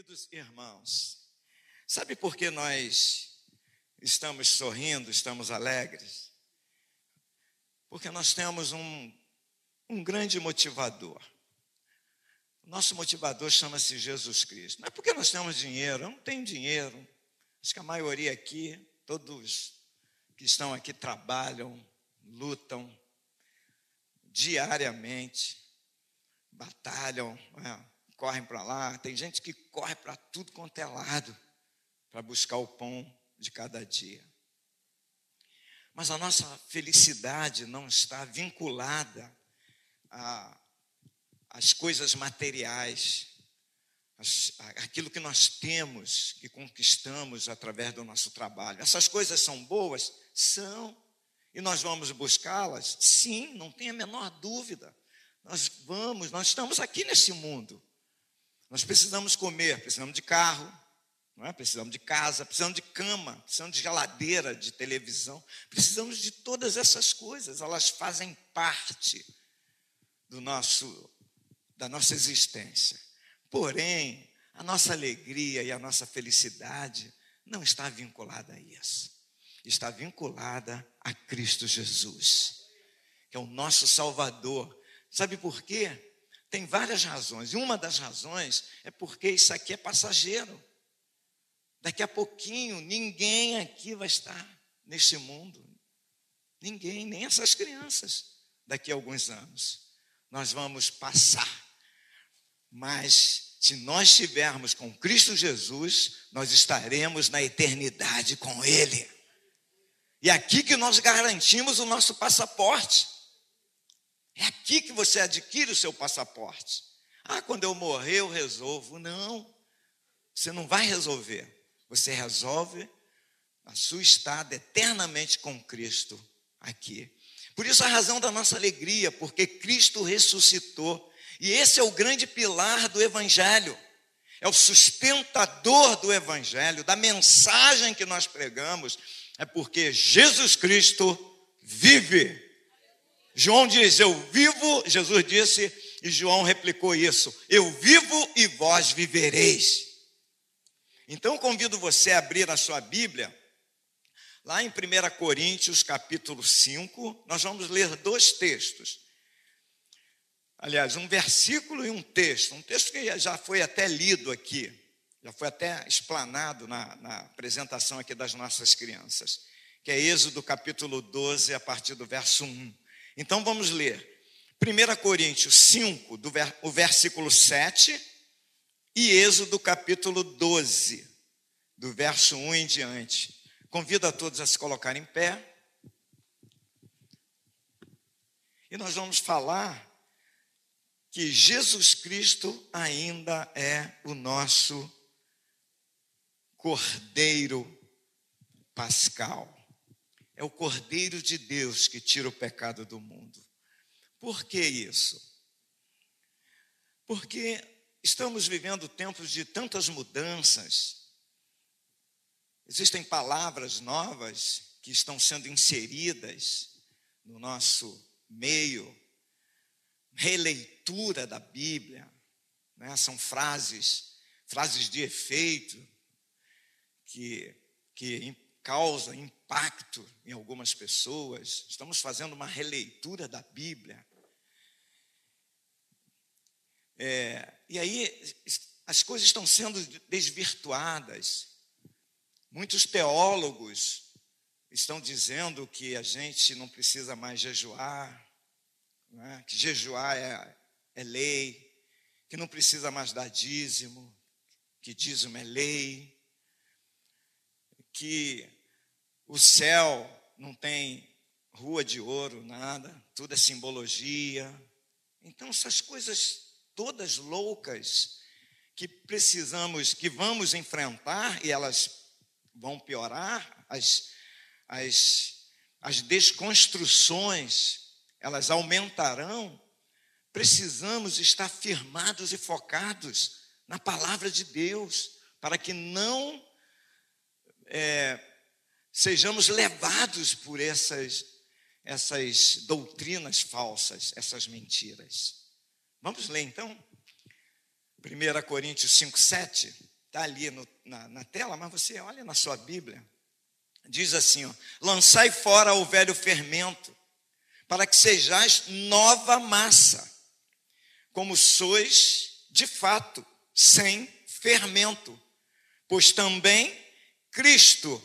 Queridos irmãos, sabe por que nós estamos sorrindo, estamos alegres? Porque nós temos um, um grande motivador. Nosso motivador chama-se Jesus Cristo. Não é porque nós temos dinheiro, eu não tenho dinheiro. Acho que a maioria aqui, todos que estão aqui trabalham, lutam diariamente, batalham. É, correm para lá, tem gente que corre para tudo quanto é lado para buscar o pão de cada dia. Mas a nossa felicidade não está vinculada às coisas materiais, aquilo que nós temos, que conquistamos através do nosso trabalho. Essas coisas são boas? São. E nós vamos buscá-las? Sim, não tem a menor dúvida. Nós vamos, nós estamos aqui nesse mundo. Nós precisamos comer, precisamos de carro, não é? precisamos de casa, precisamos de cama, precisamos de geladeira, de televisão, precisamos de todas essas coisas, elas fazem parte do nosso, da nossa existência. Porém, a nossa alegria e a nossa felicidade não está vinculada a isso. Está vinculada a Cristo Jesus, que é o nosso Salvador. Sabe por quê? Tem várias razões. E uma das razões é porque isso aqui é passageiro. Daqui a pouquinho, ninguém aqui vai estar neste mundo. Ninguém, nem essas crianças. Daqui a alguns anos. Nós vamos passar. Mas se nós estivermos com Cristo Jesus, nós estaremos na eternidade com Ele. E é aqui que nós garantimos o nosso passaporte. É aqui que você adquire o seu passaporte. Ah, quando eu morrer eu resolvo. Não, você não vai resolver. Você resolve a sua estada eternamente com Cristo aqui. Por isso a razão da nossa alegria, porque Cristo ressuscitou. E esse é o grande pilar do Evangelho. É o sustentador do Evangelho, da mensagem que nós pregamos. É porque Jesus Cristo vive João diz: Eu vivo, Jesus disse, e João replicou isso: Eu vivo e vós vivereis. Então convido você a abrir a sua Bíblia, lá em 1 Coríntios, capítulo 5, nós vamos ler dois textos. Aliás, um versículo e um texto, um texto que já foi até lido aqui, já foi até explanado na, na apresentação aqui das nossas crianças, que é Êxodo capítulo 12, a partir do verso 1. Então vamos ler. 1 Coríntios 5, do, o versículo 7, e Êxodo capítulo 12, do verso 1 em diante. Convido a todos a se colocar em pé. E nós vamos falar que Jesus Cristo ainda é o nosso Cordeiro Pascal. É o Cordeiro de Deus que tira o pecado do mundo. Por que isso? Porque estamos vivendo tempos de tantas mudanças. Existem palavras novas que estão sendo inseridas no nosso meio, releitura da Bíblia, né? são frases, frases de efeito que, que causa impacto em algumas pessoas. Estamos fazendo uma releitura da Bíblia. É, e aí as coisas estão sendo desvirtuadas. Muitos teólogos estão dizendo que a gente não precisa mais jejuar, né? que jejuar é, é lei, que não precisa mais dar dízimo, que dízimo é lei que o céu não tem rua de ouro, nada, tudo é simbologia. Então, essas coisas todas loucas que precisamos, que vamos enfrentar, e elas vão piorar, as, as, as desconstruções, elas aumentarão, precisamos estar firmados e focados na palavra de Deus, para que não é, sejamos levados por essas, essas doutrinas falsas, essas mentiras. Vamos ler então? 1 Coríntios 5, 7. está ali no, na, na tela, mas você olha na sua Bíblia. Diz assim: ó, lançai fora o velho fermento, para que sejais nova massa, como sois de fato, sem fermento. Pois também Cristo,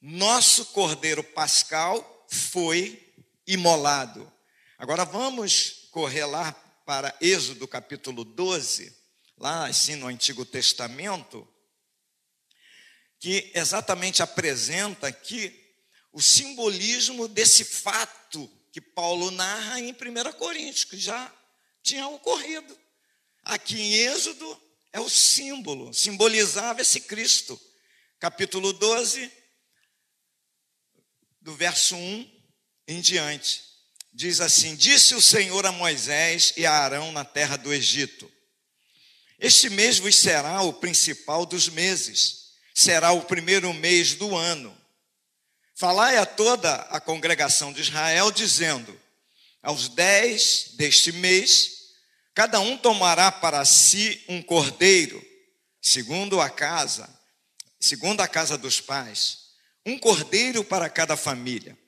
nosso Cordeiro Pascal, foi imolado. Agora vamos correr lá para Êxodo capítulo 12, lá assim no Antigo Testamento, que exatamente apresenta aqui o simbolismo desse fato que Paulo narra em 1 Coríntios, que já tinha ocorrido. Aqui em Êxodo é o símbolo, simbolizava esse Cristo. Capítulo 12, do verso 1 em diante. Diz assim: Disse o Senhor a Moisés e a Arão na terra do Egito: Este mês vos será o principal dos meses, será o primeiro mês do ano. Falai a toda a congregação de Israel, dizendo: Aos dez deste mês, cada um tomará para si um cordeiro, segundo a casa, segundo a casa dos pais, um cordeiro para cada família.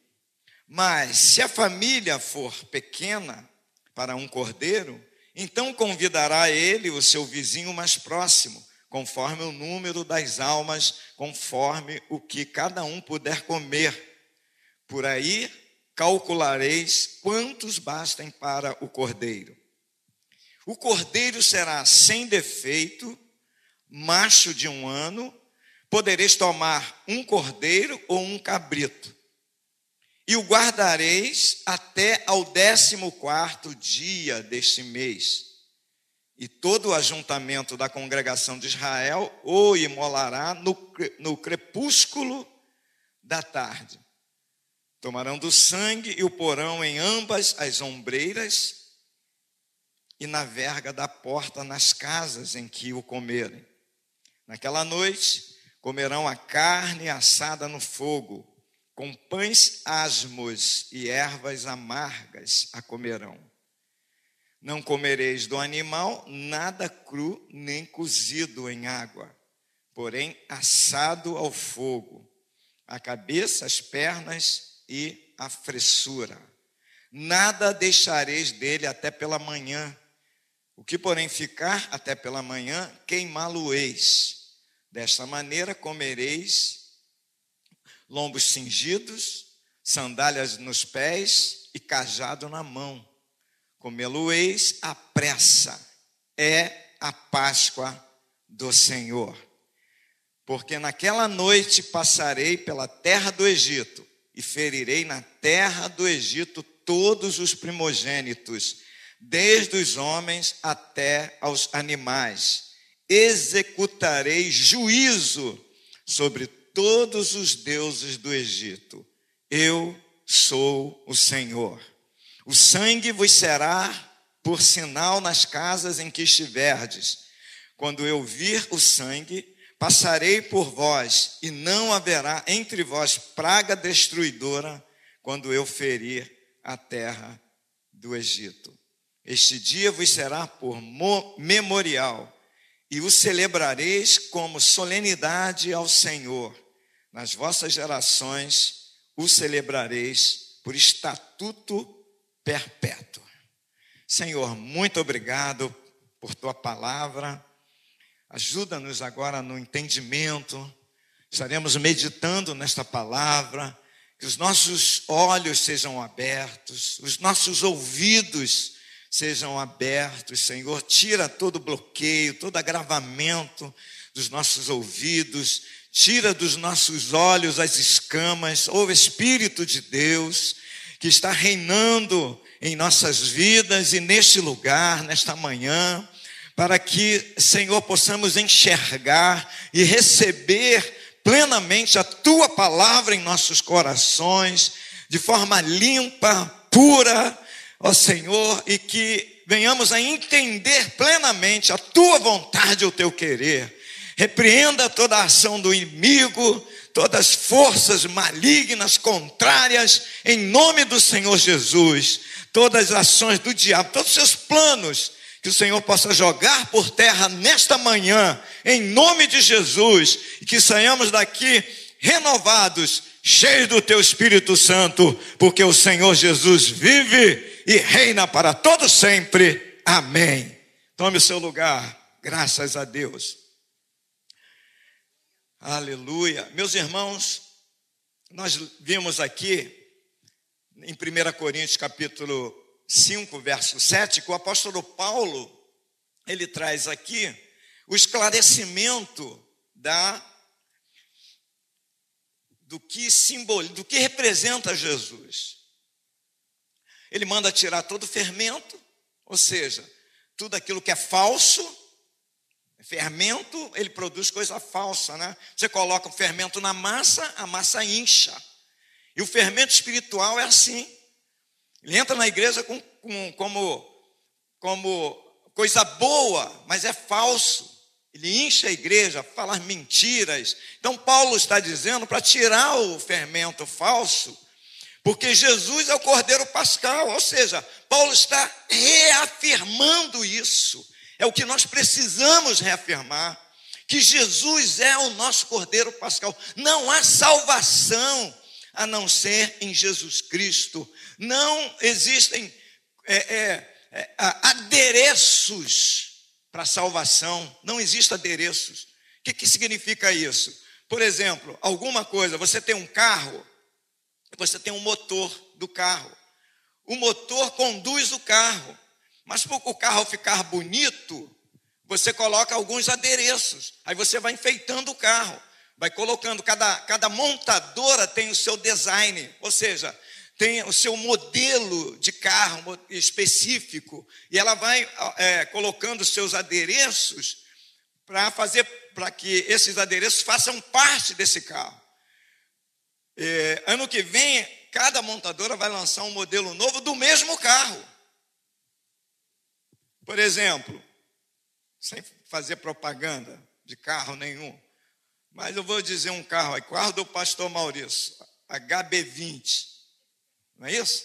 Mas se a família for pequena para um cordeiro, então convidará ele o seu vizinho mais próximo, conforme o número das almas, conforme o que cada um puder comer. Por aí calculareis quantos bastem para o cordeiro. O cordeiro será sem defeito, macho de um ano, podereis tomar um cordeiro ou um cabrito e o guardareis até ao décimo quarto dia deste mês. E todo o ajuntamento da congregação de Israel o imolará no, no crepúsculo da tarde. Tomarão do sangue e o porão em ambas as ombreiras e na verga da porta nas casas em que o comerem. Naquela noite comerão a carne assada no fogo com pães asmos e ervas amargas a comerão. Não comereis do animal nada cru nem cozido em água, porém assado ao fogo, a cabeça, as pernas e a fressura. Nada deixareis dele até pela manhã. O que, porém, ficar até pela manhã, queimá-lo-eis. Desta maneira comereis lombos cingidos, sandálias nos pés e cajado na mão. Comê-lo-eis à pressa, é a Páscoa do Senhor. Porque naquela noite passarei pela terra do Egito e ferirei na terra do Egito todos os primogênitos, desde os homens até aos animais. Executarei juízo sobre todos os deuses do Egito. Eu sou o Senhor. O sangue vos será por sinal nas casas em que estiverdes. Quando eu vir o sangue, passarei por vós, e não haverá entre vós praga destruidora quando eu ferir a terra do Egito. Este dia vos será por memorial e o celebrareis como solenidade ao Senhor. Nas vossas gerações o celebrareis por estatuto perpétuo. Senhor, muito obrigado por tua palavra. Ajuda-nos agora no entendimento. Estaremos meditando nesta palavra. Que os nossos olhos sejam abertos, os nossos ouvidos sejam abertos, Senhor. Tira todo bloqueio, todo agravamento dos nossos ouvidos, tira dos nossos olhos as escamas, o Espírito de Deus que está reinando em nossas vidas e neste lugar, nesta manhã, para que, Senhor, possamos enxergar e receber plenamente a tua palavra em nossos corações, de forma limpa, pura, ó Senhor, e que venhamos a entender plenamente a tua vontade, o teu querer. Repreenda toda a ação do inimigo, todas as forças malignas, contrárias, em nome do Senhor Jesus. Todas as ações do diabo, todos os seus planos Que o Senhor possa jogar por terra nesta manhã, em nome de Jesus, e que saiamos daqui renovados, cheios do teu Espírito Santo, porque o Senhor Jesus vive e reina para todo sempre. Amém. Tome o seu lugar. Graças a Deus. Aleluia. Meus irmãos, nós vimos aqui em 1 Coríntios capítulo 5, verso 7, que o apóstolo Paulo, ele traz aqui o esclarecimento da do que simboliza, do que representa Jesus. Ele manda tirar todo o fermento, ou seja, tudo aquilo que é falso, Fermento, ele produz coisa falsa, né? Você coloca o fermento na massa, a massa incha. E o fermento espiritual é assim. Ele entra na igreja com, com, como, como coisa boa, mas é falso. Ele incha a igreja, fala mentiras. Então, Paulo está dizendo para tirar o fermento falso, porque Jesus é o cordeiro pascal, ou seja, Paulo está reafirmando isso. É o que nós precisamos reafirmar. Que Jesus é o nosso Cordeiro Pascal. Não há salvação a não ser em Jesus Cristo. Não existem é, é, é, adereços para salvação. Não existem adereços. O que, que significa isso? Por exemplo, alguma coisa, você tem um carro, você tem um motor do carro. O motor conduz o carro. Mas para o carro ficar bonito, você coloca alguns adereços. Aí você vai enfeitando o carro, vai colocando. Cada, cada montadora tem o seu design, ou seja, tem o seu modelo de carro específico. E ela vai é, colocando seus adereços para fazer para que esses adereços façam parte desse carro. É, ano que vem, cada montadora vai lançar um modelo novo do mesmo carro. Por exemplo, sem fazer propaganda de carro nenhum, mas eu vou dizer um carro aí, carro do pastor Maurício, HB20, não é isso?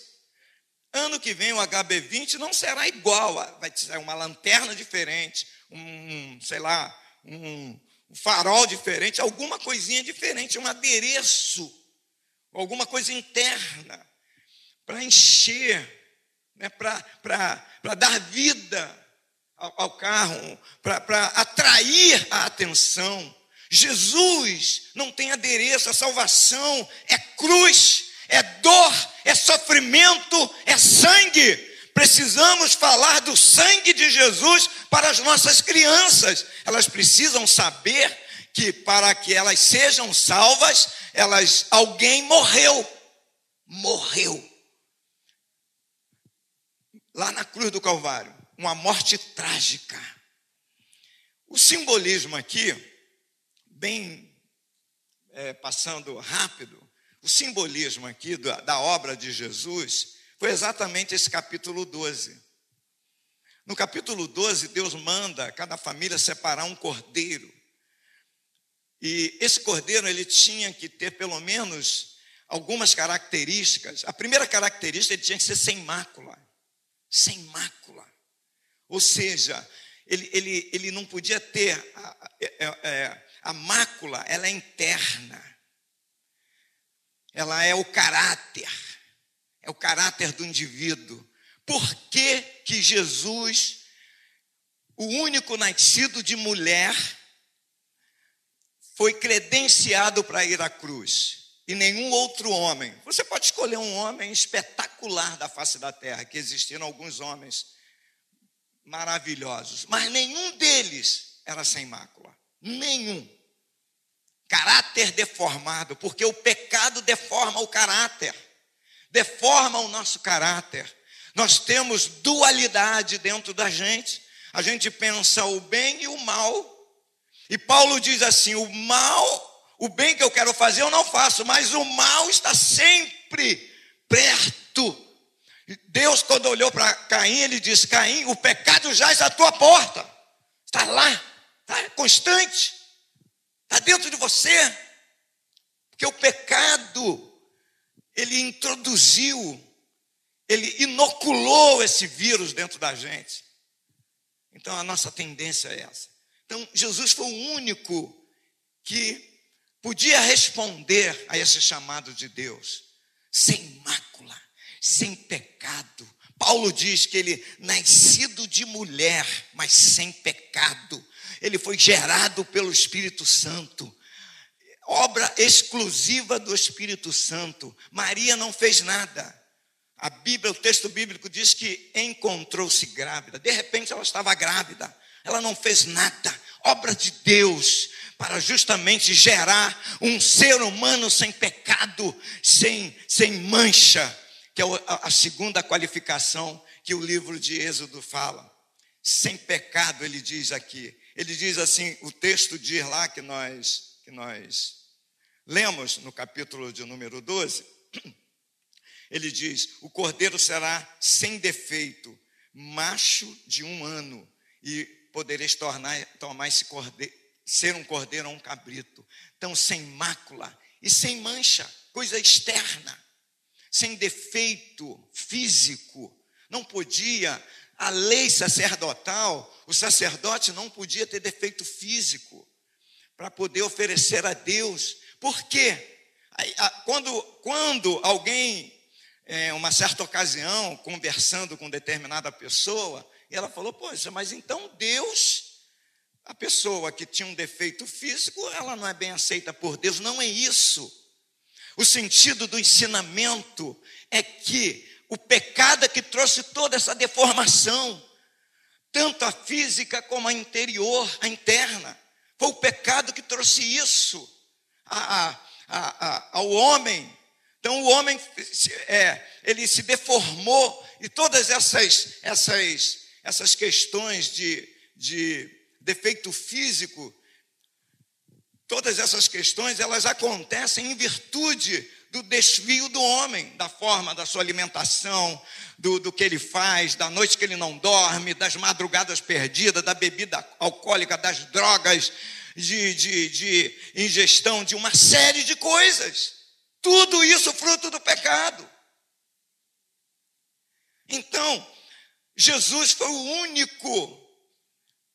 Ano que vem o HB20 não será igual, vai ser uma lanterna diferente, um, sei lá, um, um farol diferente, alguma coisinha diferente, um adereço, alguma coisa interna, para encher né, para dar vida ao, ao carro, para atrair a atenção. Jesus não tem adereço, a salvação é cruz, é dor, é sofrimento, é sangue. Precisamos falar do sangue de Jesus para as nossas crianças. Elas precisam saber que para que elas sejam salvas, elas alguém morreu. Morreu lá na cruz do Calvário, uma morte trágica. O simbolismo aqui, bem é, passando rápido, o simbolismo aqui da, da obra de Jesus foi exatamente esse capítulo 12. No capítulo 12, Deus manda cada família separar um cordeiro. E esse cordeiro ele tinha que ter pelo menos algumas características. A primeira característica ele tinha que ser sem mácula sem mácula. Ou seja, ele, ele, ele não podia ter a, a, é, é, a mácula, ela é interna. Ela é o caráter, é o caráter do indivíduo. Por que, que Jesus, o único nascido de mulher, foi credenciado para ir à cruz? e nenhum outro homem. Você pode escolher um homem espetacular da face da terra, que existiram alguns homens maravilhosos, mas nenhum deles era sem mácula. Nenhum. Caráter deformado, porque o pecado deforma o caráter, deforma o nosso caráter. Nós temos dualidade dentro da gente. A gente pensa o bem e o mal. E Paulo diz assim: o mal o bem que eu quero fazer eu não faço, mas o mal está sempre perto. Deus, quando olhou para Caim, ele disse: Caim, o pecado já está à tua porta, está lá, está constante, está dentro de você, porque o pecado, ele introduziu, ele inoculou esse vírus dentro da gente. Então a nossa tendência é essa. Então Jesus foi o único que podia responder a esse chamado de Deus sem mácula, sem pecado. Paulo diz que ele nascido de mulher, mas sem pecado. Ele foi gerado pelo Espírito Santo. Obra exclusiva do Espírito Santo. Maria não fez nada. A Bíblia, o texto bíblico diz que encontrou-se grávida. De repente ela estava grávida. Ela não fez nada. Obra de Deus para justamente gerar um ser humano sem pecado, sem, sem mancha, que é a segunda qualificação que o livro de Êxodo fala. Sem pecado, ele diz aqui. Ele diz assim, o texto diz lá que nós, que nós lemos no capítulo de número 12, ele diz: o cordeiro será sem defeito, macho de um ano, e podereis tornar, tomar esse cordeiro, ser um cordeiro ou um cabrito. Então, sem mácula e sem mancha, coisa externa, sem defeito físico. Não podia, a lei sacerdotal, o sacerdote não podia ter defeito físico para poder oferecer a Deus. Por quê? Quando, quando alguém é, uma certa ocasião, conversando com determinada pessoa, e ela falou: Poxa, mas então Deus, a pessoa que tinha um defeito físico, ela não é bem aceita por Deus. Não é isso. O sentido do ensinamento é que o pecado é que trouxe toda essa deformação, tanto a física como a interior, a interna. Foi o pecado que trouxe isso a, a, a, ao homem então o homem é, ele se deformou e todas essas essas essas questões de, de defeito físico, todas essas questões elas acontecem em virtude do desvio do homem, da forma da sua alimentação, do, do que ele faz, da noite que ele não dorme, das madrugadas perdidas, da bebida alcoólica, das drogas, de, de, de ingestão de uma série de coisas. Tudo isso fruto do pecado. Então, Jesus foi o único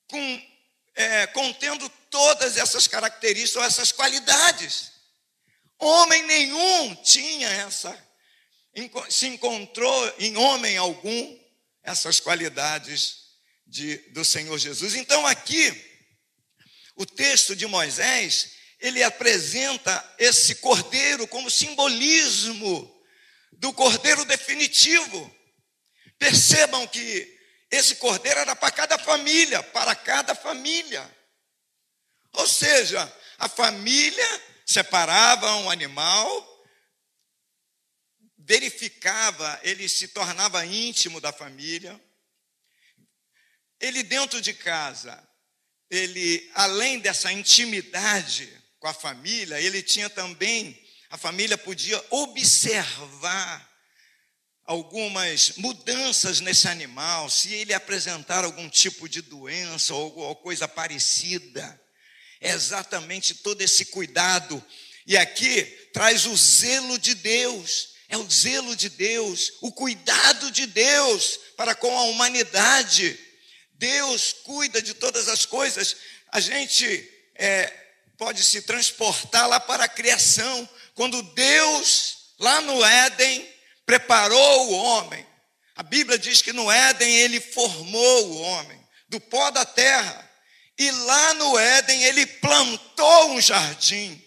com, é, contendo todas essas características, essas qualidades. Homem nenhum tinha essa, se encontrou em homem algum essas qualidades de, do Senhor Jesus. Então, aqui, o texto de Moisés, ele apresenta esse cordeiro como simbolismo do cordeiro definitivo. Percebam que esse cordeiro era para cada família, para cada família. Ou seja, a família separava um animal, verificava, ele se tornava íntimo da família. Ele dentro de casa, ele além dessa intimidade, com a família, ele tinha também, a família podia observar algumas mudanças nesse animal, se ele apresentar algum tipo de doença ou coisa parecida. É exatamente todo esse cuidado. E aqui traz o zelo de Deus, é o zelo de Deus, o cuidado de Deus para com a humanidade. Deus cuida de todas as coisas. A gente é, pode se transportar lá para a criação, quando Deus, lá no Éden, preparou o homem. A Bíblia diz que no Éden ele formou o homem, do pó da terra. E lá no Éden ele plantou um jardim,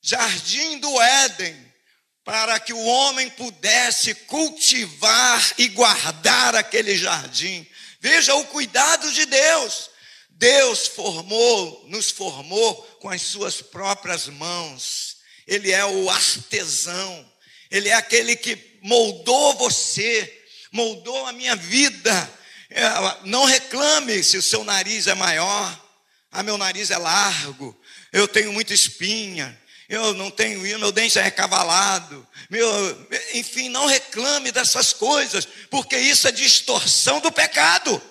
jardim do Éden, para que o homem pudesse cultivar e guardar aquele jardim. Veja o cuidado de Deus. Deus formou, nos formou com as suas próprias mãos. Ele é o artesão. Ele é aquele que moldou você, moldou a minha vida. É, não reclame se o seu nariz é maior. Ah, meu nariz é largo. Eu tenho muita espinha. Eu não tenho, meu dente é recavalado. Meu, enfim, não reclame dessas coisas, porque isso é distorção do pecado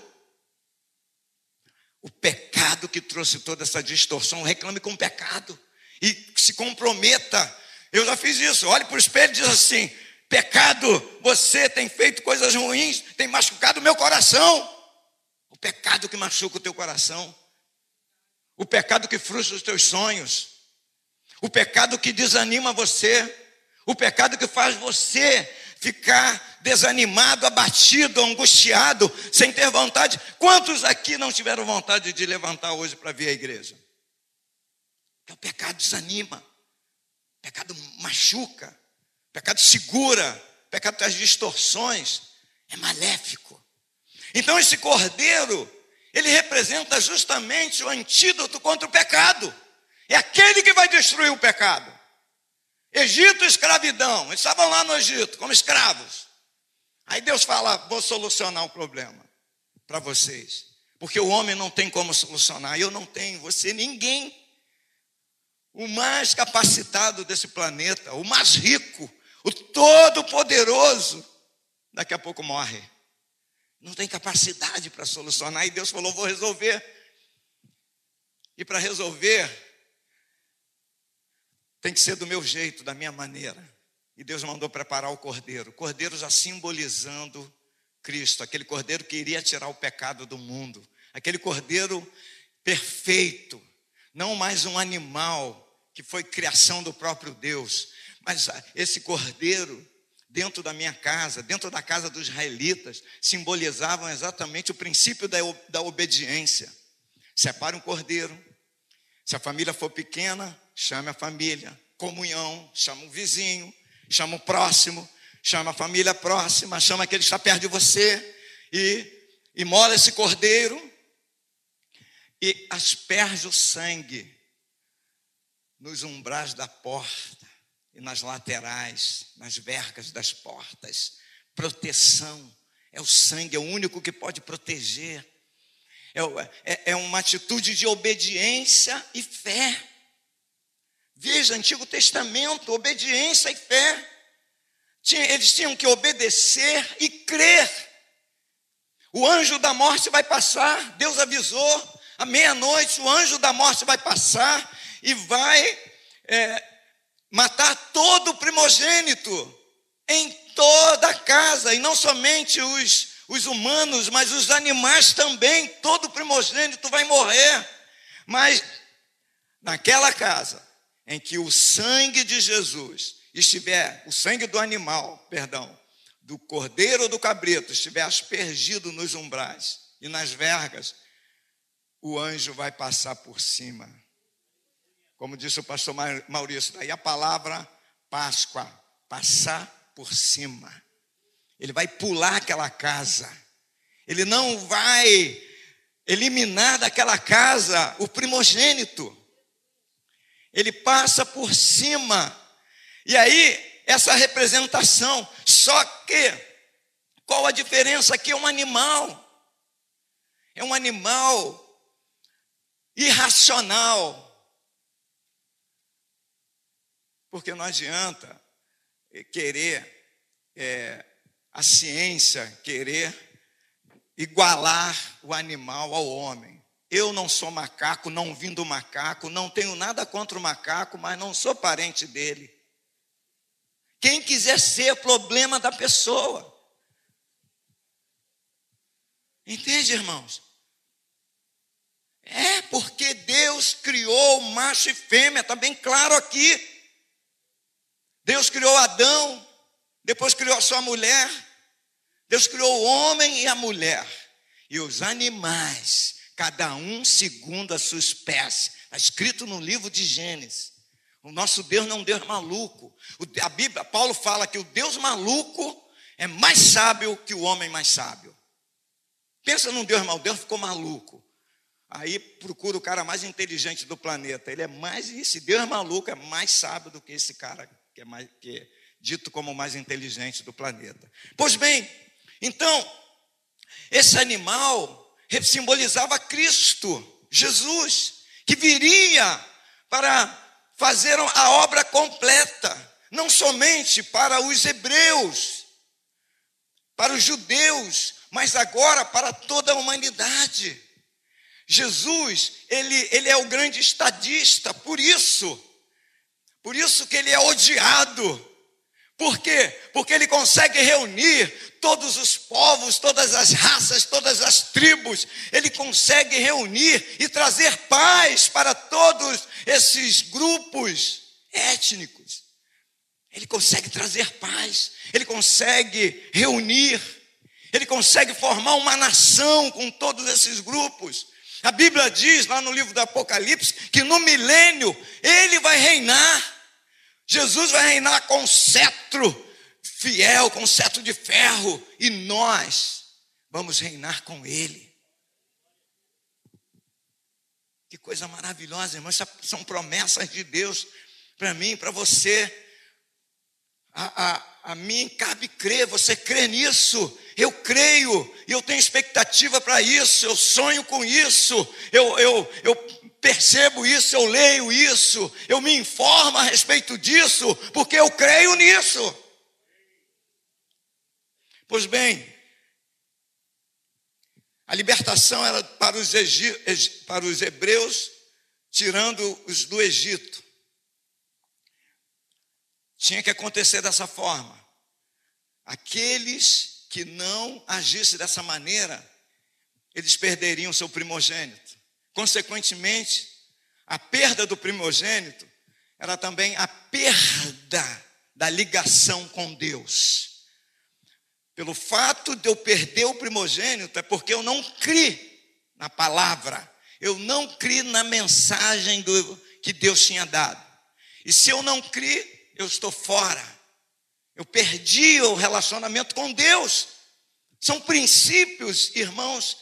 o pecado que trouxe toda essa distorção, reclame com o pecado e se comprometa. Eu já fiz isso. Olhe para o espelho e diz assim: pecado, você tem feito coisas ruins, tem machucado o meu coração. pecado que machuca o teu coração, o pecado que frustra os teus sonhos, o pecado que desanima você, o pecado que faz você ficar desanimado, abatido, angustiado, sem ter vontade. Quantos aqui não tiveram vontade de levantar hoje para vir à igreja? Porque o pecado desanima, o pecado machuca, pecado segura, pecado traz distorções, é maléfico. Então esse cordeiro, ele representa justamente o antídoto contra o pecado. É aquele que vai destruir o pecado. Egito, escravidão. Eles estavam lá no Egito como escravos. Aí Deus fala: vou solucionar o problema para vocês. Porque o homem não tem como solucionar. Eu não tenho, você, ninguém o mais capacitado desse planeta, o mais rico, o todo-poderoso, daqui a pouco morre. Não tem capacidade para solucionar. E Deus falou: vou resolver. E para resolver, tem que ser do meu jeito, da minha maneira. E Deus mandou preparar o cordeiro. O cordeiro já simbolizando Cristo, aquele cordeiro que iria tirar o pecado do mundo, aquele cordeiro perfeito, não mais um animal que foi criação do próprio Deus. Mas ah, esse cordeiro, dentro da minha casa, dentro da casa dos israelitas, simbolizavam exatamente o princípio da, da obediência. Separe um cordeiro. Se a família for pequena, chame a família. Comunhão, chama o vizinho, chama o próximo, chama a família próxima, chama aquele que está perto de você e imola esse cordeiro e asperge o sangue nos umbrais da porta e nas laterais, nas vergas das portas. Proteção. É o sangue, é o único que pode proteger. É, é, é uma atitude de obediência e fé. Veja, Antigo Testamento, obediência e fé. Eles tinham que obedecer e crer. O anjo da morte vai passar, Deus avisou, à meia-noite o anjo da morte vai passar e vai é, matar todo o primogênito em toda a casa, e não somente os, os humanos, mas os animais também, todo primogênito vai morrer. Mas naquela casa em que o sangue de Jesus estiver, o sangue do animal, perdão, do cordeiro ou do cabrito, estiver aspergido nos umbrais e nas vergas, o anjo vai passar por cima como disse o pastor Maurício, daí a palavra Páscoa, passar por cima. Ele vai pular aquela casa. Ele não vai eliminar daquela casa o primogênito. Ele passa por cima. E aí, essa representação, só que, qual a diferença aqui? É um animal. É um animal irracional Porque não adianta querer é, a ciência, querer igualar o animal ao homem. Eu não sou macaco, não vim do macaco, não tenho nada contra o macaco, mas não sou parente dele. Quem quiser ser, problema da pessoa. Entende, irmãos? É porque Deus criou macho e fêmea, está bem claro aqui. Deus criou Adão, depois criou a sua mulher, Deus criou o homem e a mulher, e os animais, cada um segundo a sua espécie. Está escrito no livro de Gênesis. O nosso Deus não é um Deus maluco. A Bíblia, Paulo fala que o Deus maluco é mais sábio que o homem mais sábio. Pensa num Deus maluco, Deus ficou maluco. Aí procura o cara mais inteligente do planeta. Ele é mais, esse Deus maluco é mais sábio do que esse cara que é, mais, que é dito como o mais inteligente do planeta. Pois bem, então, esse animal simbolizava Cristo, Jesus, que viria para fazer a obra completa, não somente para os hebreus, para os judeus, mas agora para toda a humanidade. Jesus, ele, ele é o grande estadista, por isso por isso que ele é odiado, Por quê? Porque ele consegue reunir todos os povos, todas as raças, todas as tribos. Ele consegue reunir e trazer paz para todos esses grupos étnicos. Ele consegue trazer paz, ele consegue reunir, ele consegue formar uma nação com todos esses grupos. A Bíblia diz lá no livro do Apocalipse que no milênio ele. Jesus vai reinar com cetro fiel, com cetro de ferro, e nós vamos reinar com ele. Que coisa maravilhosa, irmãos, são promessas de Deus para mim, para você. A, a, a mim cabe crer, você crê nisso, eu creio, eu tenho expectativa para isso, eu sonho com isso, eu, eu, eu percebo isso, eu leio isso, eu me informo a respeito disso, porque eu creio nisso. Pois bem, a libertação era para os, para os hebreus, tirando os do Egito. Tinha que acontecer dessa forma. Aqueles que não agissem dessa maneira, eles perderiam seu primogênito. Consequentemente, a perda do primogênito era também a perda da ligação com Deus. Pelo fato de eu perder o primogênito, é porque eu não criei na palavra, eu não criei na mensagem do, que Deus tinha dado. E se eu não criei, eu estou fora. Eu perdi o relacionamento com Deus. São princípios, irmãos,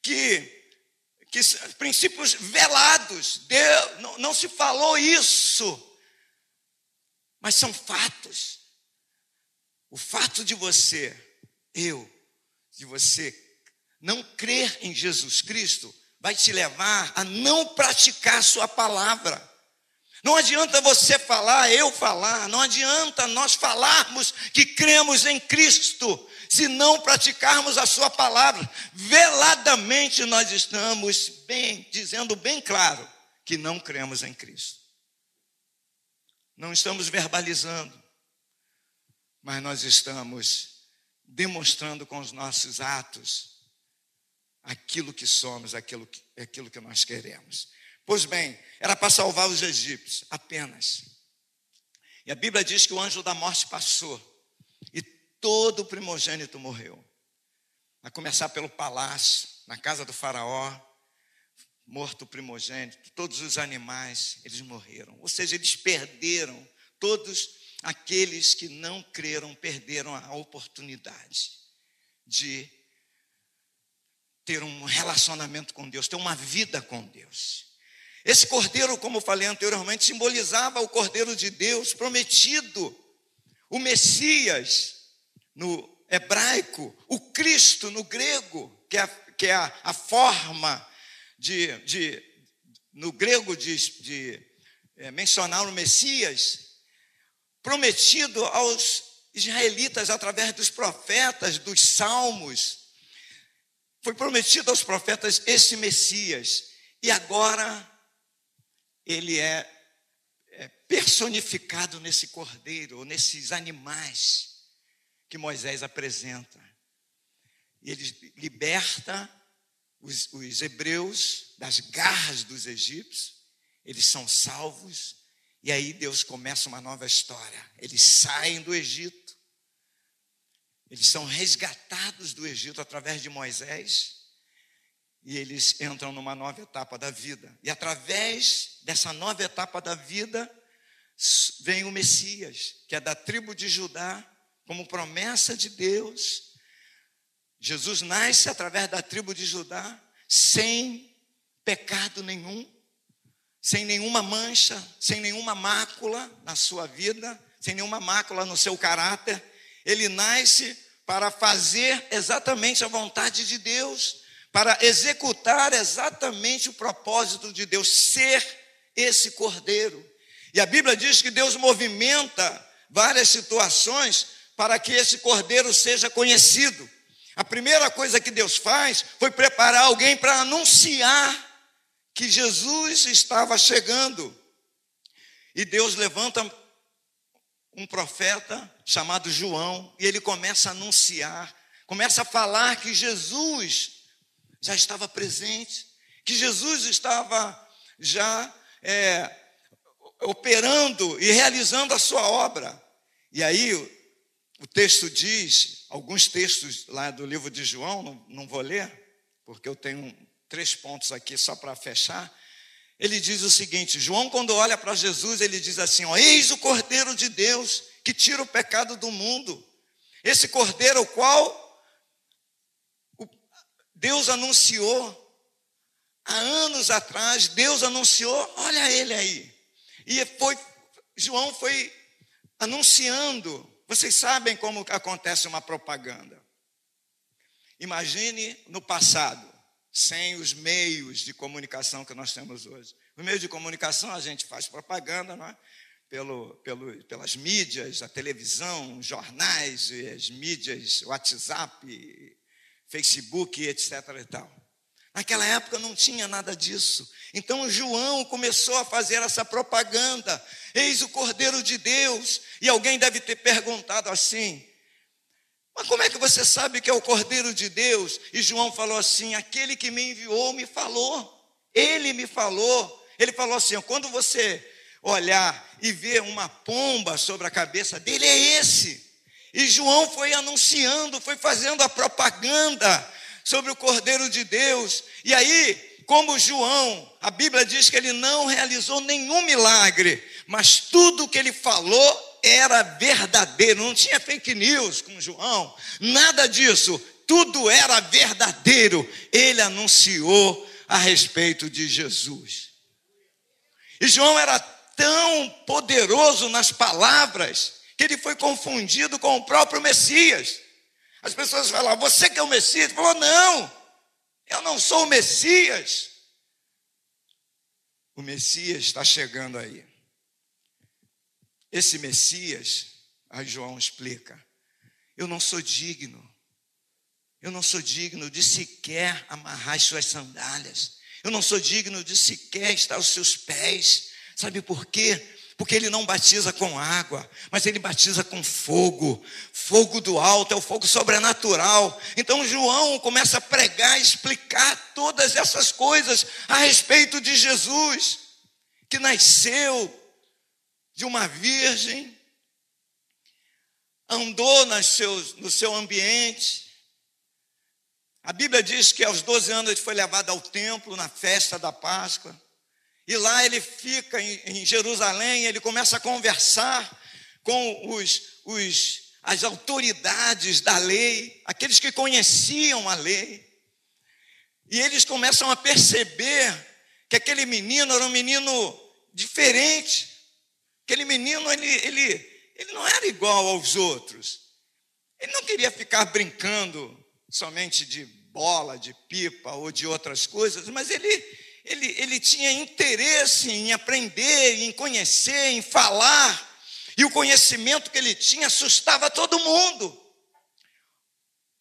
que que princípios velados. Deus, não, não se falou isso, mas são fatos. O fato de você, eu, de você não crer em Jesus Cristo, vai te levar a não praticar Sua palavra. Não adianta você falar, eu falar, não adianta nós falarmos que cremos em Cristo, se não praticarmos a Sua palavra. Veladamente nós estamos bem, dizendo bem claro que não cremos em Cristo. Não estamos verbalizando, mas nós estamos demonstrando com os nossos atos aquilo que somos, aquilo que, aquilo que nós queremos. Pois bem, era para salvar os egípcios, apenas. E a Bíblia diz que o anjo da morte passou e todo o primogênito morreu. A começar pelo palácio, na casa do faraó, morto o primogênito, todos os animais, eles morreram. Ou seja, eles perderam, todos aqueles que não creram perderam a oportunidade de ter um relacionamento com Deus, ter uma vida com Deus. Esse cordeiro, como falei anteriormente, simbolizava o cordeiro de Deus prometido, o Messias no hebraico, o Cristo no grego, que é, que é a, forma de, de, no grego de, de é, mencionar o Messias, prometido aos israelitas através dos profetas, dos salmos. Foi prometido aos profetas esse Messias. E agora ele é, é personificado nesse cordeiro, nesses animais que Moisés apresenta. E ele liberta os, os hebreus das garras dos egípcios, eles são salvos, e aí Deus começa uma nova história. Eles saem do Egito, eles são resgatados do Egito através de Moisés, e eles entram numa nova etapa da vida. E através dessa nova etapa da vida, vem o Messias, que é da tribo de Judá, como promessa de Deus. Jesus nasce através da tribo de Judá, sem pecado nenhum, sem nenhuma mancha, sem nenhuma mácula na sua vida, sem nenhuma mácula no seu caráter. Ele nasce para fazer exatamente a vontade de Deus para executar exatamente o propósito de Deus, ser esse cordeiro. E a Bíblia diz que Deus movimenta várias situações para que esse cordeiro seja conhecido. A primeira coisa que Deus faz foi preparar alguém para anunciar que Jesus estava chegando. E Deus levanta um profeta chamado João e ele começa a anunciar, começa a falar que Jesus já estava presente, que Jesus estava já é, operando e realizando a sua obra. E aí o texto diz, alguns textos lá do livro de João, não, não vou ler, porque eu tenho três pontos aqui só para fechar. Ele diz o seguinte: João, quando olha para Jesus, ele diz assim: ó, Eis o Cordeiro de Deus que tira o pecado do mundo. Esse Cordeiro, o qual Deus anunciou há anos atrás, Deus anunciou, olha ele aí. E foi, João foi anunciando. Vocês sabem como acontece uma propaganda. Imagine no passado, sem os meios de comunicação que nós temos hoje. No meio de comunicação, a gente faz propaganda, não é? Pelo, pelo, pelas mídias, a televisão, jornais, as mídias, WhatsApp, Facebook, etc. E tal. Naquela época não tinha nada disso. Então João começou a fazer essa propaganda. Eis o Cordeiro de Deus. E alguém deve ter perguntado assim: mas como é que você sabe que é o Cordeiro de Deus? E João falou assim: aquele que me enviou me falou. Ele me falou. Ele falou assim: quando você olhar e ver uma pomba sobre a cabeça dele, é esse. E João foi anunciando, foi fazendo a propaganda sobre o Cordeiro de Deus. E aí, como João, a Bíblia diz que ele não realizou nenhum milagre, mas tudo que ele falou era verdadeiro, não tinha fake news com João, nada disso, tudo era verdadeiro. Ele anunciou a respeito de Jesus. E João era tão poderoso nas palavras que ele foi confundido com o próprio Messias. As pessoas falavam, você que é o Messias? Ele falou, não, eu não sou o Messias. O Messias está chegando aí. Esse Messias, aí João explica, eu não sou digno, eu não sou digno de sequer amarrar as suas sandálias, eu não sou digno de sequer estar aos seus pés, sabe por quê? Porque ele não batiza com água, mas ele batiza com fogo. Fogo do alto, é o fogo sobrenatural. Então João começa a pregar, explicar todas essas coisas a respeito de Jesus, que nasceu de uma virgem, andou seus, no seu ambiente. A Bíblia diz que aos 12 anos ele foi levado ao templo na festa da Páscoa. E lá ele fica em, em Jerusalém, ele começa a conversar com os, os, as autoridades da lei, aqueles que conheciam a lei. E eles começam a perceber que aquele menino era um menino diferente, Aquele menino, ele, ele, ele não era igual aos outros. Ele não queria ficar brincando somente de bola, de pipa ou de outras coisas, mas ele, ele, ele tinha interesse em aprender, em conhecer, em falar. E o conhecimento que ele tinha assustava todo mundo.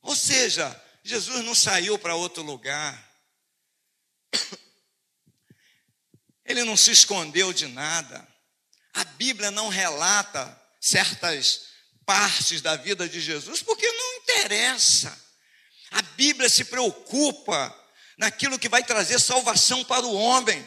Ou seja, Jesus não saiu para outro lugar. Ele não se escondeu de nada. A Bíblia não relata certas partes da vida de Jesus porque não interessa. A Bíblia se preocupa naquilo que vai trazer salvação para o homem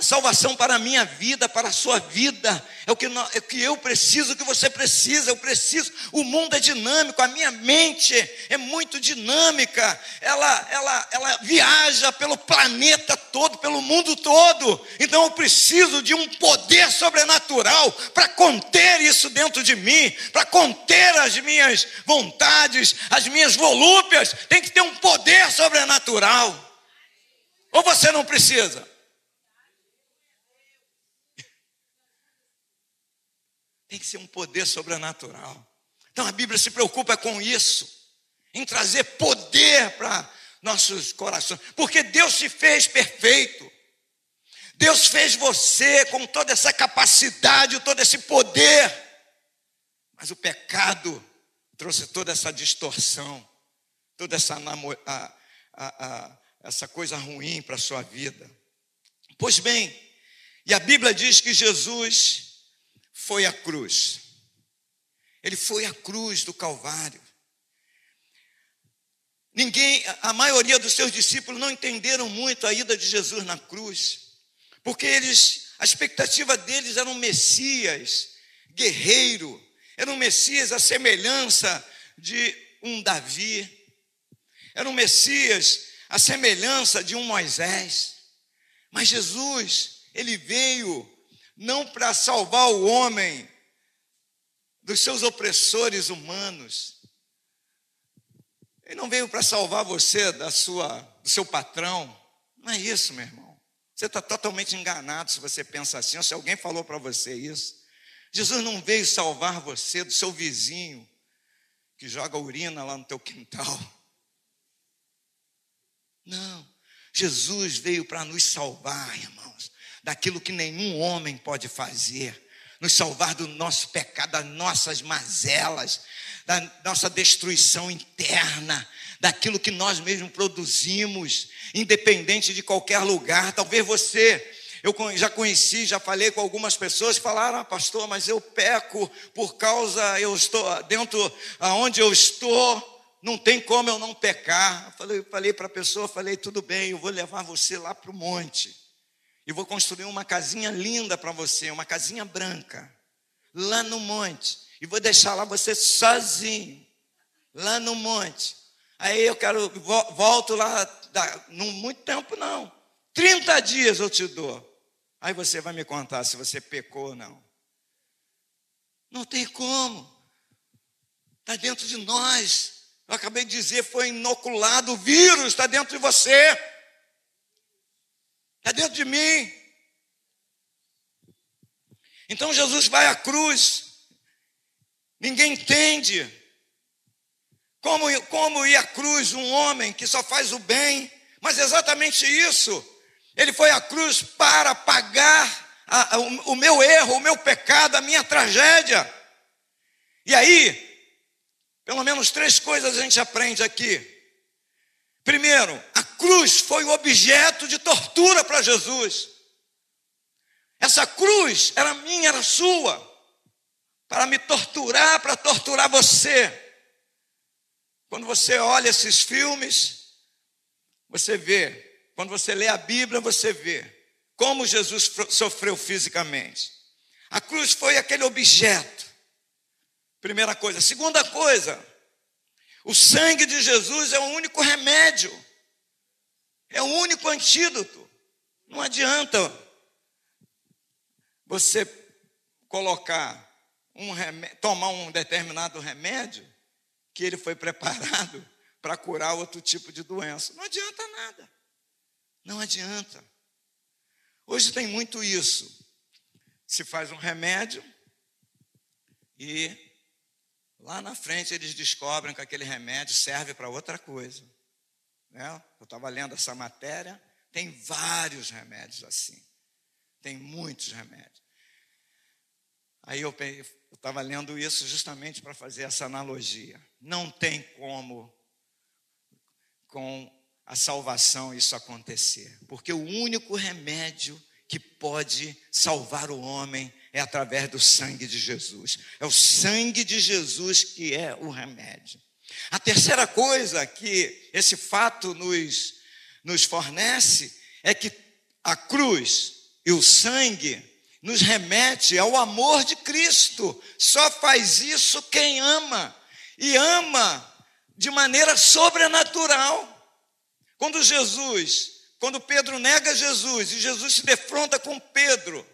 salvação para a minha vida, para a sua vida, é o, que é o que eu preciso, o que você precisa, eu preciso. O mundo é dinâmico, a minha mente é muito dinâmica, ela, ela, ela viaja pelo planeta todo, pelo mundo todo. Então eu preciso de um poder sobrenatural para conter isso dentro de mim, para conter as minhas vontades, as minhas volúpias. Tem que ter um poder sobrenatural. Ou você não precisa? Tem que ser um poder sobrenatural. Então a Bíblia se preocupa com isso, em trazer poder para nossos corações, porque Deus te fez perfeito. Deus fez você com toda essa capacidade, todo esse poder. Mas o pecado trouxe toda essa distorção, toda essa, a, a, a, essa coisa ruim para a sua vida. Pois bem, e a Bíblia diz que Jesus foi à cruz. Ele foi à cruz do Calvário. Ninguém, a maioria dos seus discípulos não entenderam muito a ida de Jesus na cruz, porque eles, a expectativa deles era um Messias guerreiro, era um Messias à semelhança de um Davi, era um Messias à semelhança de um Moisés. Mas Jesus, ele veio não para salvar o homem dos seus opressores humanos. Ele não veio para salvar você da sua, do seu patrão. Não é isso, meu irmão. Você está totalmente enganado se você pensa assim, ou se alguém falou para você isso. Jesus não veio salvar você do seu vizinho que joga urina lá no teu quintal. Não. Jesus veio para nos salvar, irmãos, daquilo que nenhum homem pode fazer nos salvar do nosso pecado, das nossas mazelas, da nossa destruição interna, daquilo que nós mesmos produzimos, independente de qualquer lugar. Talvez você, eu já conheci, já falei com algumas pessoas falaram, ah, pastor, mas eu peco por causa, eu estou dentro aonde eu estou. Não tem como eu não pecar. Eu falei, falei para a pessoa, falei, tudo bem, eu vou levar você lá para o monte e vou construir uma casinha linda para você, uma casinha branca, lá no monte, e vou deixar lá você sozinho, lá no monte. Aí eu quero, volto lá, não muito tempo não, 30 dias eu te dou. Aí você vai me contar se você pecou ou não. Não tem como, está dentro de nós. Eu acabei de dizer, foi inoculado o vírus, está dentro de você. Está dentro de mim. Então Jesus vai à cruz. Ninguém entende como, como ir à cruz um homem que só faz o bem, mas exatamente isso. Ele foi à cruz para pagar a, a, o, o meu erro, o meu pecado, a minha tragédia. E aí, pelo menos três coisas a gente aprende aqui. Primeiro, a cruz foi o objeto de tortura para Jesus. Essa cruz era minha, era sua, para me torturar, para torturar você. Quando você olha esses filmes, você vê, quando você lê a Bíblia, você vê como Jesus sofreu fisicamente. A cruz foi aquele objeto. Primeira coisa. Segunda coisa, o sangue de Jesus é o único remédio, é o único antídoto. Não adianta você colocar um remédio, tomar um determinado remédio que ele foi preparado para curar outro tipo de doença. Não adianta nada. Não adianta. Hoje tem muito isso. Se faz um remédio e Lá na frente eles descobrem que aquele remédio serve para outra coisa. Né? Eu estava lendo essa matéria, tem vários remédios assim. Tem muitos remédios. Aí eu estava lendo isso justamente para fazer essa analogia. Não tem como, com a salvação, isso acontecer. Porque o único remédio que pode salvar o homem é através do sangue de Jesus. É o sangue de Jesus que é o remédio. A terceira coisa que esse fato nos, nos fornece é que a cruz e o sangue nos remete ao amor de Cristo. Só faz isso quem ama, e ama de maneira sobrenatural. Quando Jesus, quando Pedro nega Jesus e Jesus se defronta com Pedro,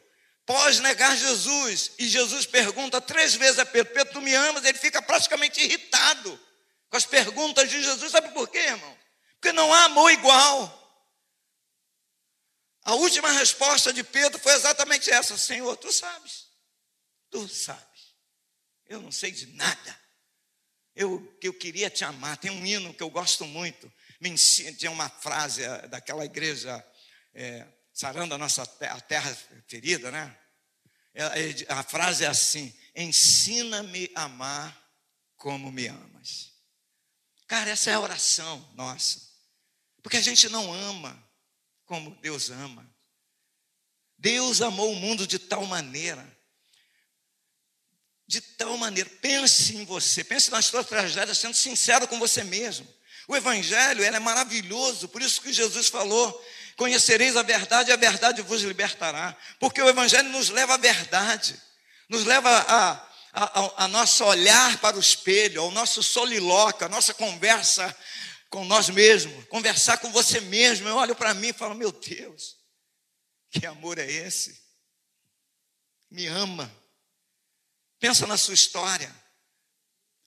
pós negar Jesus, e Jesus pergunta três vezes a Pedro: Pedro, tu me amas? Ele fica praticamente irritado com as perguntas de Jesus. Sabe por quê, irmão? Porque não há amor igual. A última resposta de Pedro foi exatamente essa: Senhor, tu sabes, tu sabes, eu não sei de nada. Eu, eu queria te amar. Tem um hino que eu gosto muito. Me ensina, tinha uma frase eh, daquela igreja. É, sarando a nossa terra, a terra ferida, né? É, é, a frase é assim: ensina-me a amar como me amas. Cara, essa é a oração nossa. Porque a gente não ama como Deus ama. Deus amou o mundo de tal maneira. de tal maneira, pense em você, pense na sua tragédia, sendo sincero com você mesmo. O Evangelho é maravilhoso, por isso que Jesus falou: conhecereis a verdade e a verdade vos libertará. Porque o Evangelho nos leva à verdade, nos leva a, a, a nosso olhar para o espelho, ao nosso soliloquio, a nossa conversa com nós mesmos, conversar com você mesmo. Eu olho para mim e falo: meu Deus, que amor é esse? Me ama Pensa na sua história.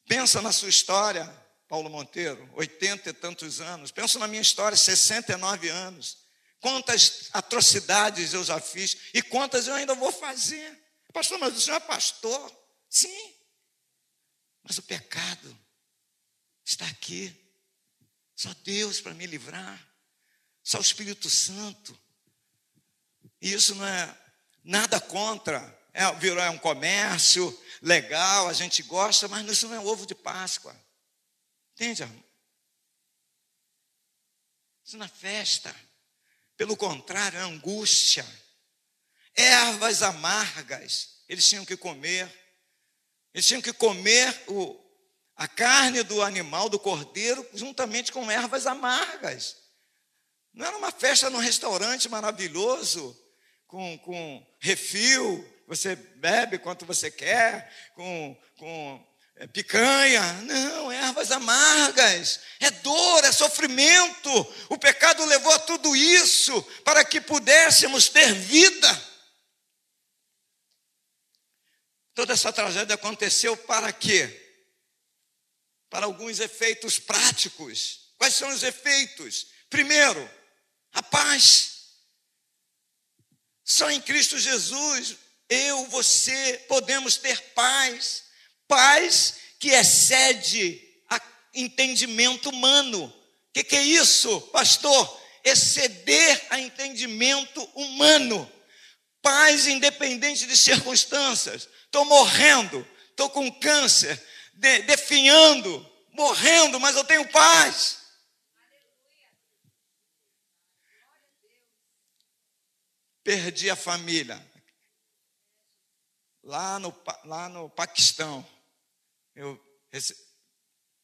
Pensa na sua história, Paulo Monteiro, oitenta e tantos anos. Pensa na minha história, 69 anos. Quantas atrocidades eu já fiz e quantas eu ainda vou fazer. Pastor, mas o senhor é pastor? Sim. Mas o pecado está aqui. Só Deus para me livrar. Só o Espírito Santo. E isso não é nada contra. É, virou é um comércio, legal, a gente gosta, mas isso não é ovo de Páscoa. Entende, irmão? Isso não é festa. Pelo contrário, é angústia. Ervas amargas. Eles tinham que comer. Eles tinham que comer o, a carne do animal, do cordeiro, juntamente com ervas amargas. Não era uma festa num restaurante maravilhoso, com, com refil, você bebe quanto você quer, com, com é, picanha. Não, ervas amargas. É dor, é sofrimento. O pecado levou a tudo isso para que pudéssemos ter vida. Toda essa tragédia aconteceu para quê? Para alguns efeitos práticos. Quais são os efeitos? Primeiro, a paz. Só em Cristo Jesus eu, você podemos ter paz, paz que excede a entendimento humano. O que, que é isso, pastor? Exceder a entendimento humano. Paz independente de circunstâncias. Estou morrendo, estou com câncer, de, definhando, morrendo, mas eu tenho paz. Perdi a família lá no, lá no Paquistão. Eu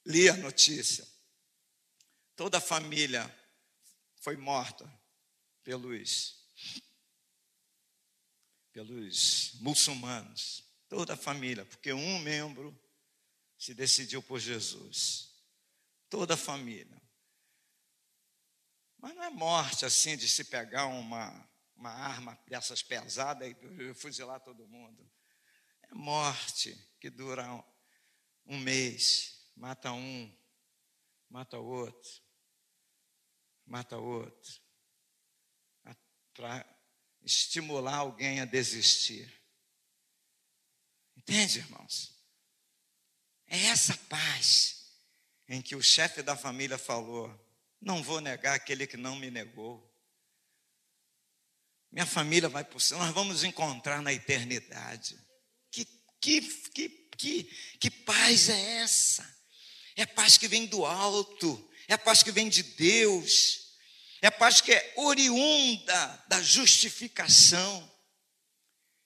li a notícia. Toda a família foi morta pelos, pelos muçulmanos. Toda a família, porque um membro se decidiu por Jesus. Toda a família. Mas não é morte assim de se pegar uma, uma arma dessas pesadas e fuzilar todo mundo morte que dura um mês, mata um, mata outro, mata outro, para estimular alguém a desistir. Entende, irmãos? É essa paz em que o chefe da família falou: não vou negar aquele que não me negou. Minha família vai por céu, nós vamos encontrar na eternidade. Que, que, que, que paz é essa? É a paz que vem do alto, é a paz que vem de Deus, é a paz que é oriunda da justificação.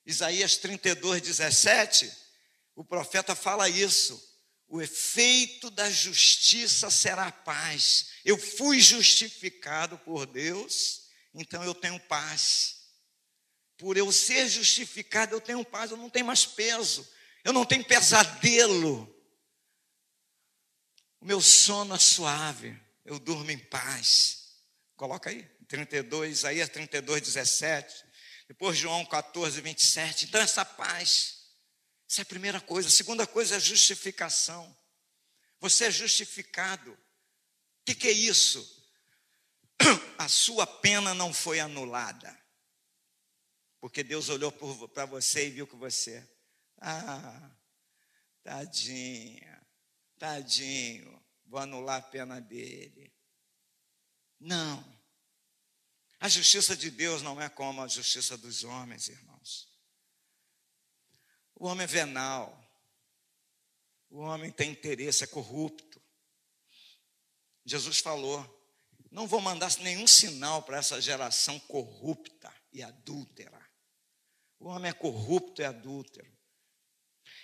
Isaías 32, 17, o profeta fala isso. O efeito da justiça será a paz. Eu fui justificado por Deus, então eu tenho paz. Por eu ser justificado, eu tenho paz, eu não tenho mais peso, eu não tenho pesadelo. O meu sono é suave, eu durmo em paz. Coloca aí, 32, Isaías 32, 17. Depois João 14, 27. Então, essa paz, essa é a primeira coisa. A segunda coisa é justificação. Você é justificado. O que, que é isso? A sua pena não foi anulada. Porque Deus olhou para você e viu que você, ah, tadinha, tadinho, vou anular a pena dele. Não. A justiça de Deus não é como a justiça dos homens, irmãos. O homem é venal. O homem tem interesse, é corrupto. Jesus falou: não vou mandar nenhum sinal para essa geração corrupta e adúltera. O homem é corrupto e adúltero.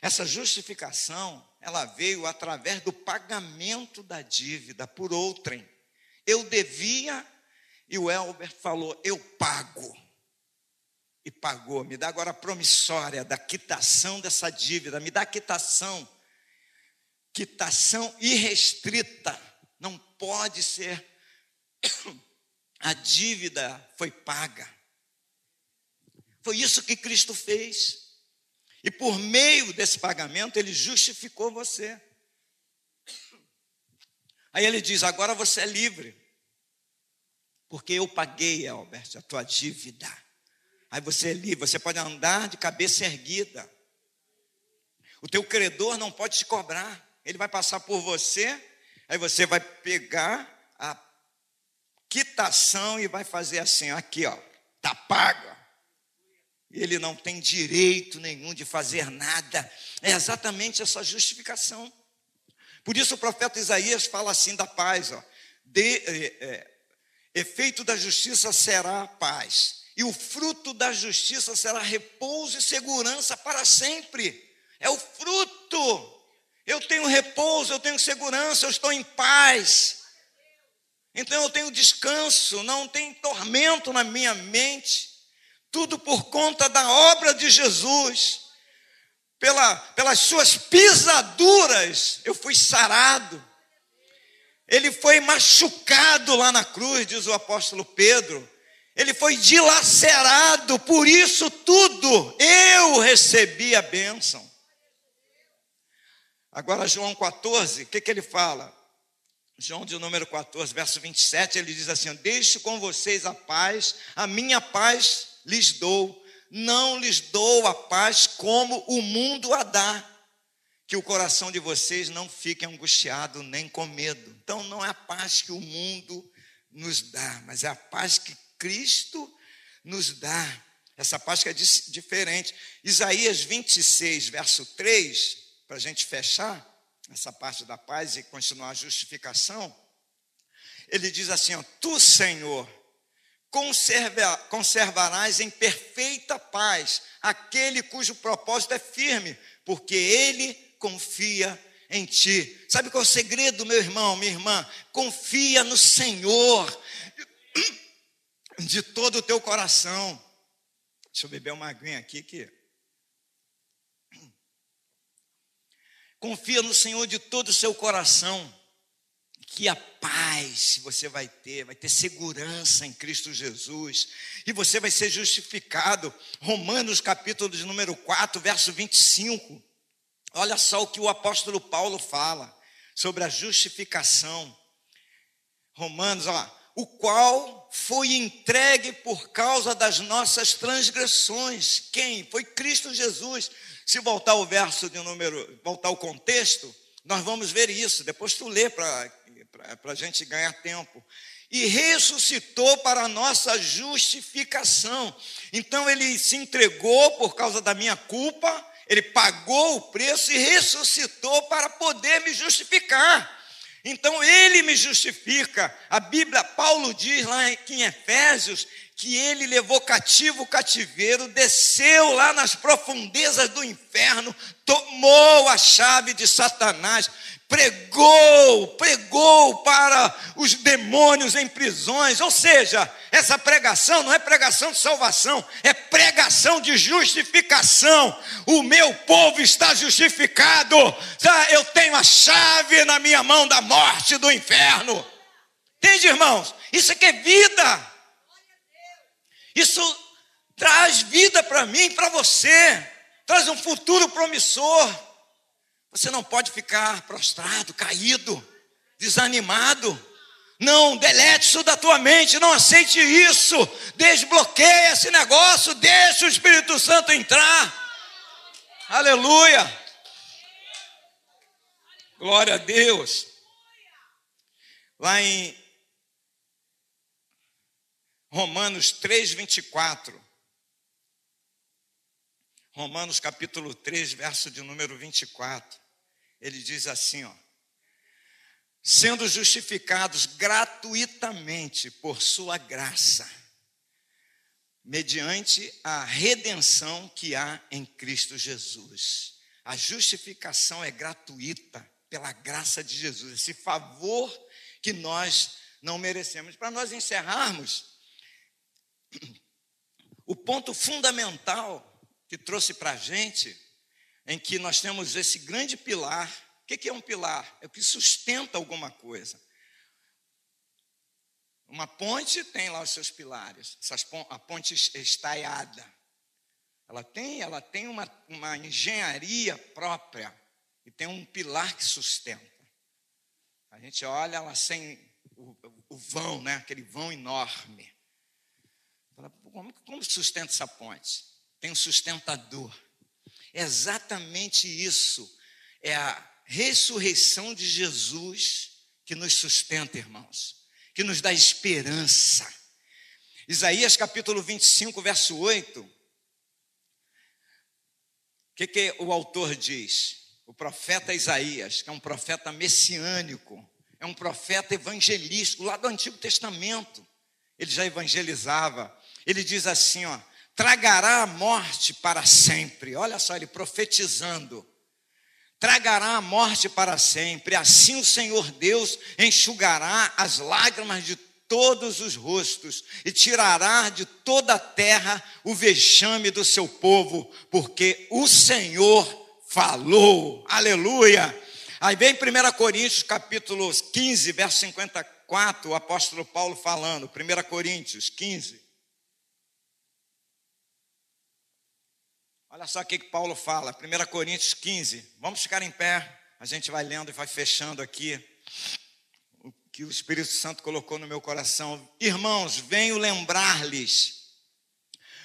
Essa justificação, ela veio através do pagamento da dívida por outrem. Eu devia e o Elber falou: Eu pago. E pagou. Me dá agora a promissória da quitação dessa dívida. Me dá a quitação. Quitação irrestrita. Não pode ser. A dívida foi paga. Foi isso que Cristo fez. E por meio desse pagamento, ele justificou você. Aí ele diz: agora você é livre. Porque eu paguei, Albert, a tua dívida. Aí você é livre, você pode andar de cabeça erguida. O teu credor não pode te cobrar. Ele vai passar por você, aí você vai pegar a quitação e vai fazer assim, aqui ó, tá pago. Ele não tem direito nenhum de fazer nada. É exatamente essa justificação. Por isso o profeta Isaías fala assim da paz, ó. De, é, é, Efeito da justiça será paz, e o fruto da justiça será repouso e segurança para sempre. É o fruto. Eu tenho repouso, eu tenho segurança, eu estou em paz. Então eu tenho descanso, não tem tormento na minha mente. Tudo por conta da obra de Jesus. Pela, pelas suas pisaduras eu fui sarado. Ele foi machucado lá na cruz, diz o apóstolo Pedro. Ele foi dilacerado, por isso tudo eu recebi a bênção. Agora, João 14, o que, que ele fala? João de número 14, verso 27, ele diz assim: Deixo com vocês a paz, a minha paz lhes dou, não lhes dou a paz como o mundo a dá que o coração de vocês não fique angustiado nem com medo. Então, não é a paz que o mundo nos dá, mas é a paz que Cristo nos dá. Essa paz que é diferente. Isaías 26, verso 3, para a gente fechar essa parte da paz e continuar a justificação. Ele diz assim: ó, Tu, Senhor, conserva, conservarás em perfeita paz aquele cujo propósito é firme, porque ele confia em ti. Sabe qual é o segredo, meu irmão, minha irmã? Confia no Senhor de todo o teu coração. Deixa eu beber uma aguinha aqui que Confia no Senhor de todo o seu coração, que a paz você vai ter, vai ter segurança em Cristo Jesus, e você vai ser justificado. Romanos capítulo de número 4, verso 25. Olha só o que o apóstolo Paulo fala sobre a justificação. Romanos, ó, o qual foi entregue por causa das nossas transgressões. Quem? Foi Cristo Jesus. Se voltar o verso de número, voltar o contexto, nós vamos ver isso. Depois tu lê para a gente ganhar tempo. E ressuscitou para a nossa justificação. Então ele se entregou por causa da minha culpa ele pagou o preço e ressuscitou para poder me justificar. Então ele me justifica. A Bíblia, Paulo diz lá em Efésios que ele levou cativo o cativeiro, desceu lá nas profundezas do inferno, tomou a chave de Satanás, pregou, pregou para os demônios em prisões. Ou seja, essa pregação não é pregação de salvação, é pregação de justificação. O meu povo está justificado. Eu tenho a chave na minha mão da morte do inferno. Entende, irmãos? Isso aqui é vida. Isso traz vida para mim, para você. Traz um futuro promissor. Você não pode ficar prostrado, caído, desanimado. Não, delete isso da tua mente, não aceite isso. Desbloqueia esse negócio, deixa o Espírito Santo entrar. Aleluia. Glória a Deus. Lá em Romanos 3, 24. Romanos capítulo 3, verso de número 24 ele diz assim, ó: sendo justificados gratuitamente por sua graça, mediante a redenção que há em Cristo Jesus, A justificação é gratuita pela graça de Jesus, esse favor que nós não merecemos. Para nós encerrarmos, o ponto fundamental que trouxe para a gente, em que nós temos esse grande pilar. O que é um pilar? É o que sustenta alguma coisa. Uma ponte tem lá os seus pilares, a ponte estaiada. Ela tem, ela tem uma, uma engenharia própria e tem um pilar que sustenta. A gente olha ela sem o, o vão, né? aquele vão enorme. Como, como sustenta essa ponte? Tem um sustentador. Exatamente isso. É a ressurreição de Jesus que nos sustenta, irmãos, que nos dá esperança. Isaías capítulo 25, verso 8. O que, que o autor diz? O profeta Isaías, que é um profeta messiânico, é um profeta evangelístico, lá do Antigo Testamento. Ele já evangelizava. Ele diz assim, ó: tragará a morte para sempre. Olha só, ele profetizando. Tragará a morte para sempre. Assim o Senhor Deus enxugará as lágrimas de todos os rostos e tirará de toda a terra o vexame do seu povo, porque o Senhor falou. Aleluia. Aí vem 1 Coríntios capítulo 15, verso 54, o apóstolo Paulo falando, 1 Coríntios 15. Olha só o que Paulo fala, 1 Coríntios 15. Vamos ficar em pé, a gente vai lendo e vai fechando aqui o que o Espírito Santo colocou no meu coração. Irmãos, venho lembrar-lhes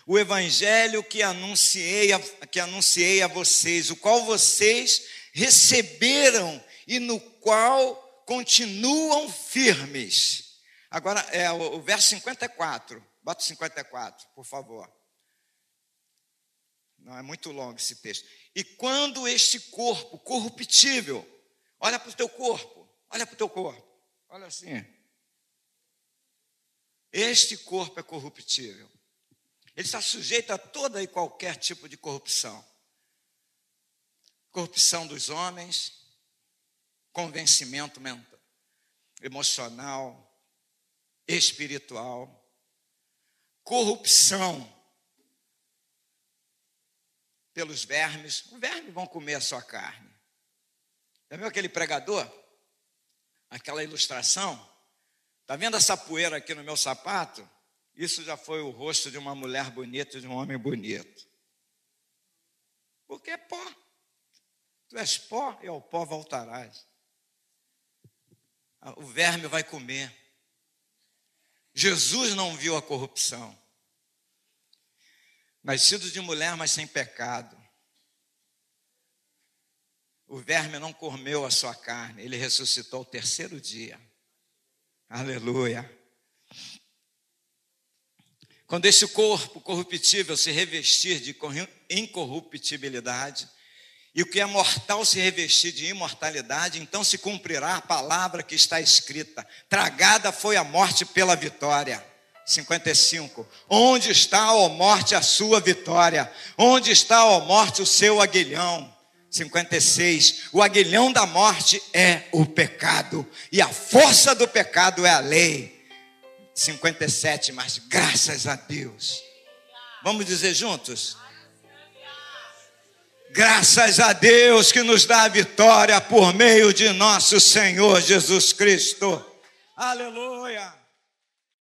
o evangelho que anunciei, a, que anunciei a vocês, o qual vocês receberam e no qual continuam firmes. Agora, é o, o verso 54, bota 54, por favor. Não é muito longo esse texto. E quando este corpo corruptível, olha para o teu corpo, olha para o teu corpo, olha assim. Este corpo é corruptível. Ele está sujeito a toda e qualquer tipo de corrupção. Corrupção dos homens, convencimento mental, emocional, espiritual, corrupção pelos vermes. Os vermes vão comer a sua carne. Já viu aquele pregador? Aquela ilustração? Está vendo essa poeira aqui no meu sapato? Isso já foi o rosto de uma mulher bonita e de um homem bonito. Porque é pó. Tu és pó e ao pó voltarás. O verme vai comer. Jesus não viu a corrupção nascido de mulher, mas sem pecado. O verme não comeu a sua carne, ele ressuscitou o terceiro dia. Aleluia. Quando esse corpo corruptível se revestir de incorruptibilidade, e o que é mortal se revestir de imortalidade, então se cumprirá a palavra que está escrita: tragada foi a morte pela vitória. 55. Onde está, ó morte, a sua vitória? Onde está, ó morte, o seu aguilhão? 56. O aguilhão da morte é o pecado, e a força do pecado é a lei. 57. Mas graças a Deus. Vamos dizer juntos? Graças a Deus que nos dá a vitória por meio de nosso Senhor Jesus Cristo. Aleluia.